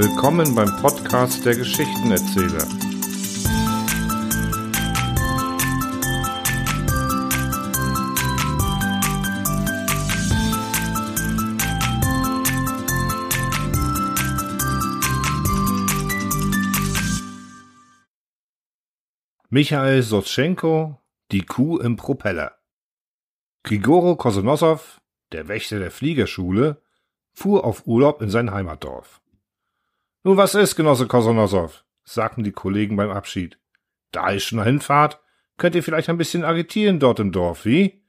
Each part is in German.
Willkommen beim Podcast der Geschichtenerzähler. Michael Sotschenko, die Kuh im Propeller. Grigoro Kosonossow, der Wächter der Fliegerschule, fuhr auf Urlaub in sein Heimatdorf. Nun, was ist, Genosse Kosonossow? sagten die Kollegen beim Abschied. Da ich schon hinfahrt, könnt ihr vielleicht ein bisschen agitieren dort im Dorf, wie?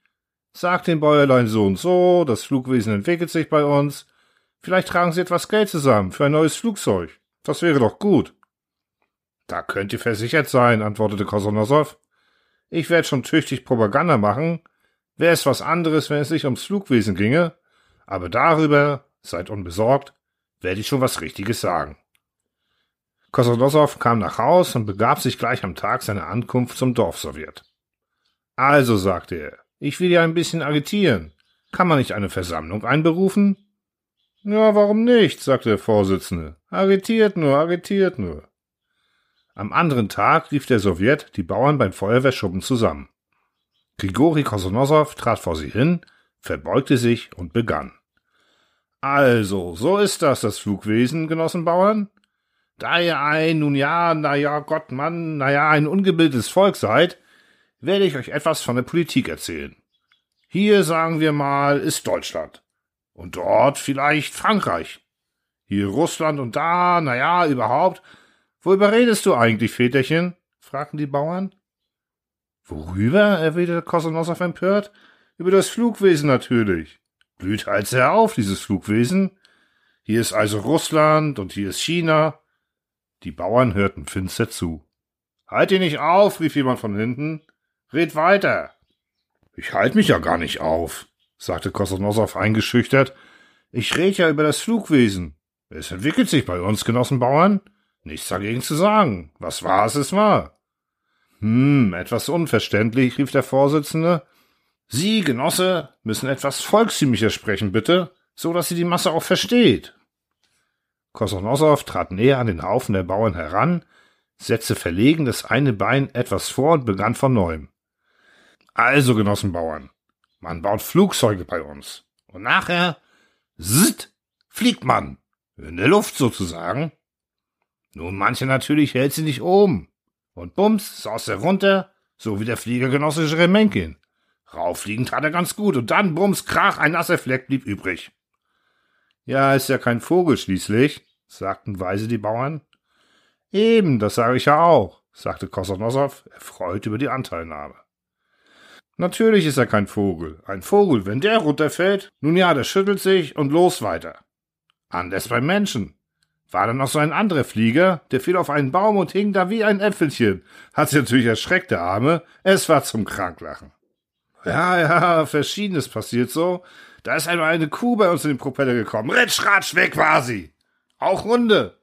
Sagt dem Bäuerlein so und so, das Flugwesen entwickelt sich bei uns. Vielleicht tragen sie etwas Geld zusammen für ein neues Flugzeug. Das wäre doch gut. Da könnt ihr versichert sein, antwortete Kosonossow. Ich werde schon tüchtig Propaganda machen. Wäre es was anderes, wenn es sich ums Flugwesen ginge. Aber darüber, seid unbesorgt, werde ich schon was Richtiges sagen. Kosonossow kam nach Haus und begab sich gleich am Tag seiner Ankunft zum Dorfsowjet. Also, sagte er, ich will ja ein bisschen agitieren. Kann man nicht eine Versammlung einberufen? Ja, warum nicht, sagte der Vorsitzende. Agitiert nur, agitiert nur. Am anderen Tag rief der Sowjet die Bauern beim Feuerwehrschuppen zusammen. Grigori Kosonossow trat vor sie hin, verbeugte sich und begann. Also, so ist das, das Flugwesen, Genossenbauern. Da ihr ein, nun ja, na ja, Gott, Mann, na ja, ein ungebildetes Volk seid, werde ich euch etwas von der Politik erzählen. Hier, sagen wir mal, ist Deutschland. Und dort vielleicht Frankreich. Hier Russland und da, na ja, überhaupt Worüber redest du eigentlich, Väterchen? fragten die Bauern. Worüber? erwiderte Kosonossow empört. Über das Flugwesen natürlich. Blüht halt sehr auf, dieses Flugwesen. Hier ist also Russland und hier ist China. Die Bauern hörten finster zu. Halt dich nicht auf, rief jemand von hinten. Red weiter. Ich halt mich ja gar nicht auf, sagte Kosonossow eingeschüchtert. Ich red ja über das Flugwesen. Es entwickelt sich bei uns, Genossenbauern. Nichts dagegen zu sagen. Was war es, es war. Hm, etwas unverständlich, rief der Vorsitzende. Sie, Genosse, müssen etwas volkstümlicher sprechen, bitte, so dass sie die Masse auch versteht. Kosonossow trat näher an den Haufen der Bauern heran, setzte verlegen das eine Bein etwas vor und begann von neuem. Also, Genossenbauern, man baut Flugzeuge bei uns. Und nachher, zzt, fliegt man. In der Luft sozusagen. Nun, manche natürlich hält sie nicht oben. Und bums, saß er runter, so wie der Fliegergenosse Schremenkin. Rauffliegen tat er ganz gut, und dann bums, krach, ein nasser Fleck blieb übrig. Ja, ist ja kein Vogel schließlich, sagten weise die Bauern. Eben, das sage ich ja auch, sagte Kosonossow, erfreut über die Anteilnahme. Natürlich ist er kein Vogel. Ein Vogel, wenn der runterfällt, nun ja, der schüttelt sich und los weiter. Anders beim Menschen. War da noch so ein anderer Flieger, der fiel auf einen Baum und hing da wie ein Äpfelchen. Hat sich natürlich erschreckt, der Arme. Es war zum Kranklachen. Ja, ja, verschiedenes passiert so. Da ist einmal eine Kuh bei uns in den Propeller gekommen. Ritsch, ratsch, weg war sie. Auch Hunde.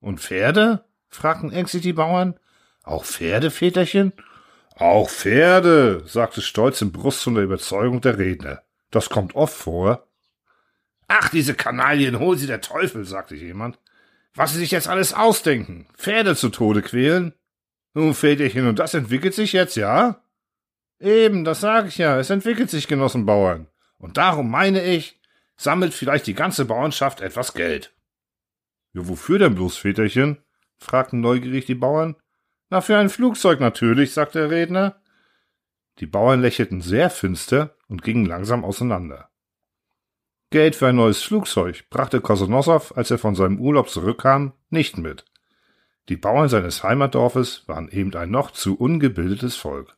Und Pferde? fragten ängstlich die Bauern. Auch Pferde, Väterchen? Auch Pferde, sagte stolz im Brust der Überzeugung der Redner. Das kommt oft vor. Ach, diese Kanaillen, hol sie der Teufel, sagte jemand. Was sie sich jetzt alles ausdenken. Pferde zu Tode quälen. Nun, Väterchen, und das entwickelt sich jetzt, ja? Eben, das sage ich ja. Es entwickelt sich, Genossenbauern. Und darum meine ich, sammelt vielleicht die ganze Bauernschaft etwas Geld. Ja, wofür denn bloß, Väterchen? fragten neugierig die Bauern. Na, für ein Flugzeug natürlich, sagte der Redner. Die Bauern lächelten sehr finster und gingen langsam auseinander. Geld für ein neues Flugzeug brachte Kosonossow, als er von seinem Urlaub zurückkam, nicht mit. Die Bauern seines Heimatdorfes waren eben ein noch zu ungebildetes Volk.